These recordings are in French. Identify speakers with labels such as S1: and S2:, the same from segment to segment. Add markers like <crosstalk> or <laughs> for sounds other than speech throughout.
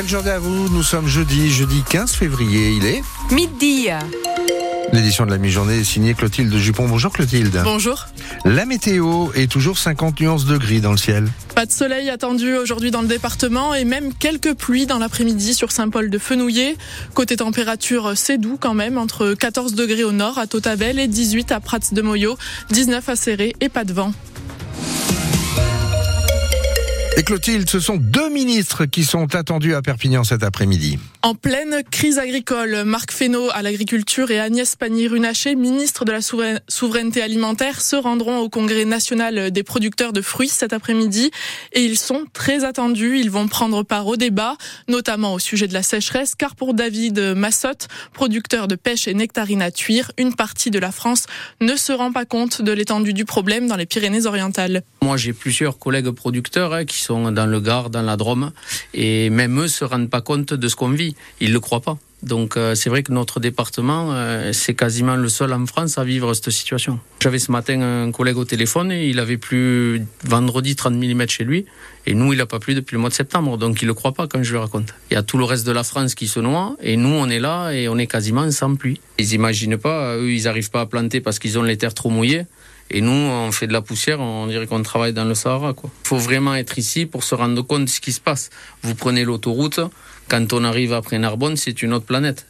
S1: Belle journée à vous, nous sommes jeudi, jeudi 15 février, il est
S2: Midi.
S1: L'édition de la mi-journée est signée Clotilde Jupon. Bonjour Clotilde.
S3: Bonjour.
S1: La météo est toujours 50 nuances de gris dans le ciel.
S3: Pas de soleil attendu aujourd'hui dans le département et même quelques pluies dans l'après-midi sur Saint-Paul de Fenouillet. Côté température, c'est doux quand même, entre 14 degrés au nord à Totabel et 18 à Prats de Moyo, 19 à Serré et pas de vent.
S1: Et Clotilde, ce sont deux ministres qui sont attendus à Perpignan cet après-midi.
S3: En pleine crise agricole, Marc Fesneau à l'agriculture et Agnès Pannier-Runacher, ministre de la souveraineté alimentaire, se rendront au congrès national des producteurs de fruits cet après-midi et ils sont très attendus. Ils vont prendre part au débat, notamment au sujet de la sécheresse, car pour David Massotte, producteur de pêche et nectarine à Tuire, une partie de la France ne se rend pas compte de l'étendue du problème dans les Pyrénées-Orientales.
S4: Moi, j'ai plusieurs collègues producteurs hein, qui sont dans le Gard, dans la Drôme, et même eux se rendent pas compte de ce qu'on vit. Ils le croient pas. Donc euh, c'est vrai que notre département, euh, c'est quasiment le seul en France à vivre cette situation. J'avais ce matin un collègue au téléphone et il avait plus vendredi 30 mm chez lui et nous il a pas plu depuis le mois de septembre donc il le croit pas quand je lui raconte. Il y a tout le reste de la France qui se noie et nous on est là et on est quasiment sans pluie. Ils imaginent pas, eux ils arrivent pas à planter parce qu'ils ont les terres trop mouillées. Et nous, on fait de la poussière, on dirait qu'on travaille dans le Sahara. Il faut vraiment être ici pour se rendre compte de ce qui se passe. Vous prenez l'autoroute, quand on arrive après Narbonne, c'est une autre planète.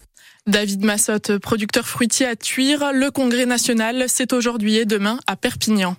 S3: David Massotte, producteur fruitier à Tuire. Le congrès national, c'est aujourd'hui et demain à Perpignan.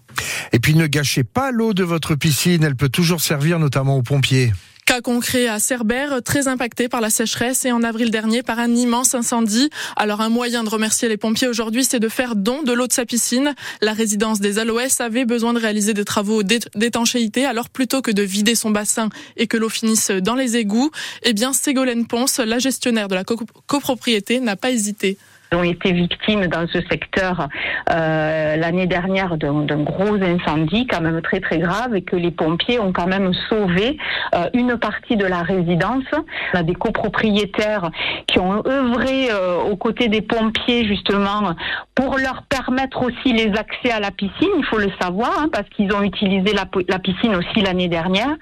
S1: Et puis ne gâchez pas l'eau de votre piscine, elle peut toujours servir notamment aux pompiers.
S3: Cas concret à Cerbère, très impacté par la sécheresse et en avril dernier par un immense incendie. Alors un moyen de remercier les pompiers aujourd'hui, c'est de faire don de l'eau de sa piscine. La résidence des Aloès avait besoin de réaliser des travaux d'étanchéité. Alors plutôt que de vider son bassin et que l'eau finisse dans les égouts, eh bien Ségolène Ponce, la gestionnaire de la copropriété, n'a pas hésité
S5: ont été victimes dans ce secteur euh, l'année dernière d'un gros incendie quand même très très grave et que les pompiers ont quand même sauvé euh, une partie de la résidence. On a des copropriétaires qui ont œuvré euh, aux côtés des pompiers justement pour leur permettre aussi les accès à la piscine, il faut le savoir, hein, parce qu'ils ont utilisé la, la piscine aussi l'année dernière.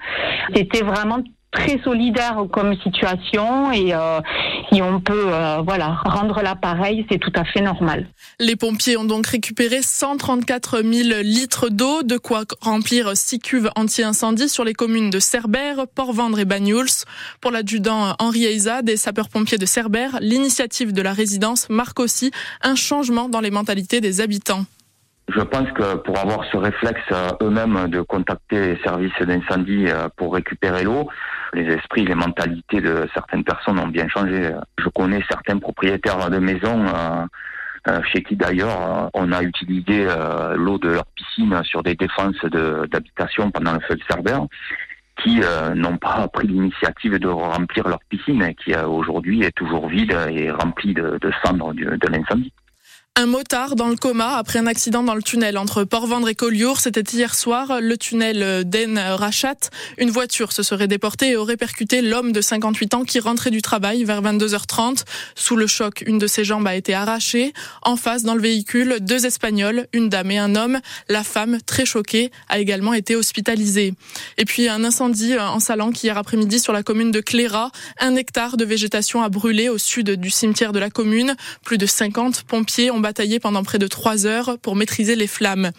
S5: C'était vraiment très solidaire comme situation et euh, si on peut euh, voilà rendre l'appareil, c'est tout à fait normal.
S3: Les pompiers ont donc récupéré 134 000 litres d'eau, de quoi remplir six cuves anti-incendie sur les communes de Cerbère, Port-Vendre et Banyuls. Pour l'adjudant Henri Eiza des sapeurs-pompiers de Cerbère, l'initiative de la résidence marque aussi un changement dans les mentalités des habitants.
S6: Je pense que pour avoir ce réflexe euh, eux-mêmes de contacter les services d'incendie euh, pour récupérer l'eau, les esprits, les mentalités de certaines personnes ont bien changé. Je connais certains propriétaires de maisons euh, chez qui d'ailleurs on a utilisé l'eau de leur piscine sur des défenses d'habitation pendant le feu de Cerbère qui n'ont pas <laughs> pris l'initiative de remplir leur piscine qui aujourd'hui est toujours vide et remplie de, de cendres de l'incendie.
S3: Un motard dans le coma après un accident dans le tunnel entre Port-Vendre et Collioure. C'était hier soir, le tunnel d'Aisne-Rachat. Une voiture se serait déportée et aurait percuté l'homme de 58 ans qui rentrait du travail vers 22h30. Sous le choc, une de ses jambes a été arrachée. En face, dans le véhicule, deux Espagnols, une dame et un homme. La femme, très choquée, a également été hospitalisée. Et puis un incendie en Salanque hier après-midi sur la commune de Cléra. Un hectare de végétation a brûlé au sud du cimetière de la commune. Plus de 50 pompiers ont bataillé pendant près de trois heures pour maîtriser les flammes.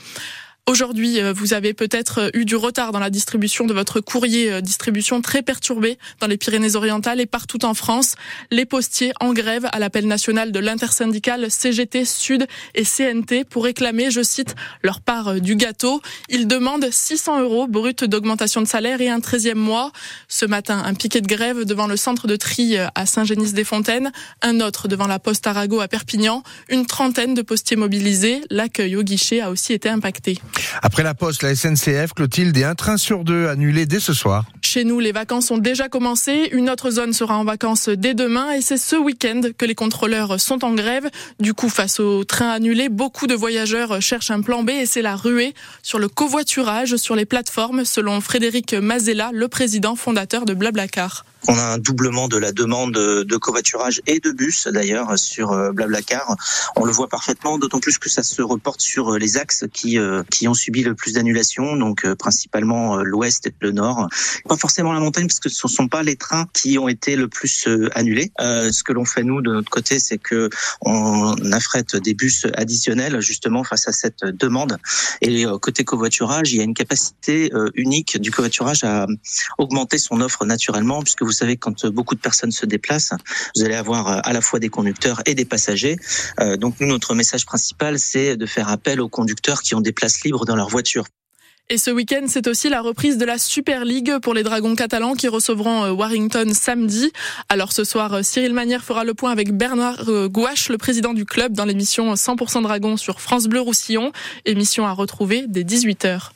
S3: Aujourd'hui, euh, vous avez peut-être euh, eu du retard dans la distribution de votre courrier, euh, distribution très perturbée dans les Pyrénées-Orientales et partout en France. Les postiers en grève à l'appel national de l'intersyndicale CGT Sud et CNT pour réclamer, je cite, leur part du gâteau. Ils demandent 600 euros brut d'augmentation de salaire et un 13e mois. Ce matin, un piquet de grève devant le centre de tri à Saint-Génis-des-Fontaines, un autre devant la poste Arago à Perpignan, une trentaine de postiers mobilisés. L'accueil au guichet a aussi été impacté.
S1: Après la Poste, la SNCF, Clotilde, et un train sur deux annulé dès ce soir?
S3: Chez nous, les vacances ont déjà commencé. Une autre zone sera en vacances dès demain et c'est ce week-end que les contrôleurs sont en grève. Du coup, face au train annulé, beaucoup de voyageurs cherchent un plan B et c'est la ruée sur le covoiturage sur les plateformes, selon Frédéric Mazella, le président fondateur de Blablacar.
S2: On a un doublement de la demande de covoiturage et de bus d'ailleurs sur euh, Blablacar. On le voit parfaitement, d'autant plus que ça se reporte sur euh, les axes qui euh, qui ont subi le plus d'annulations, donc principalement l'ouest et le nord. Pas forcément la montagne parce que ce ne sont pas les trains qui ont été le plus annulés. ce que l'on fait nous de notre côté, c'est que on affrète des bus additionnels justement face à cette demande. Et côté covoiturage, il y a une capacité unique du covoiturage à augmenter son offre naturellement, puisque vous savez quand beaucoup de personnes se déplacent, vous allez avoir à la fois des conducteurs et des passagers. Euh, donc notre message principal, c'est de faire appel aux conducteurs qui ont des places libres dans leur voiture.
S3: Et ce week-end, c'est aussi la reprise de la Super League pour les Dragons catalans qui recevront euh, Warrington samedi. Alors ce soir, euh, Cyril Manière fera le point avec Bernard Gouache, le président du club, dans l'émission 100% Dragons sur France Bleu Roussillon, émission à retrouver dès 18h.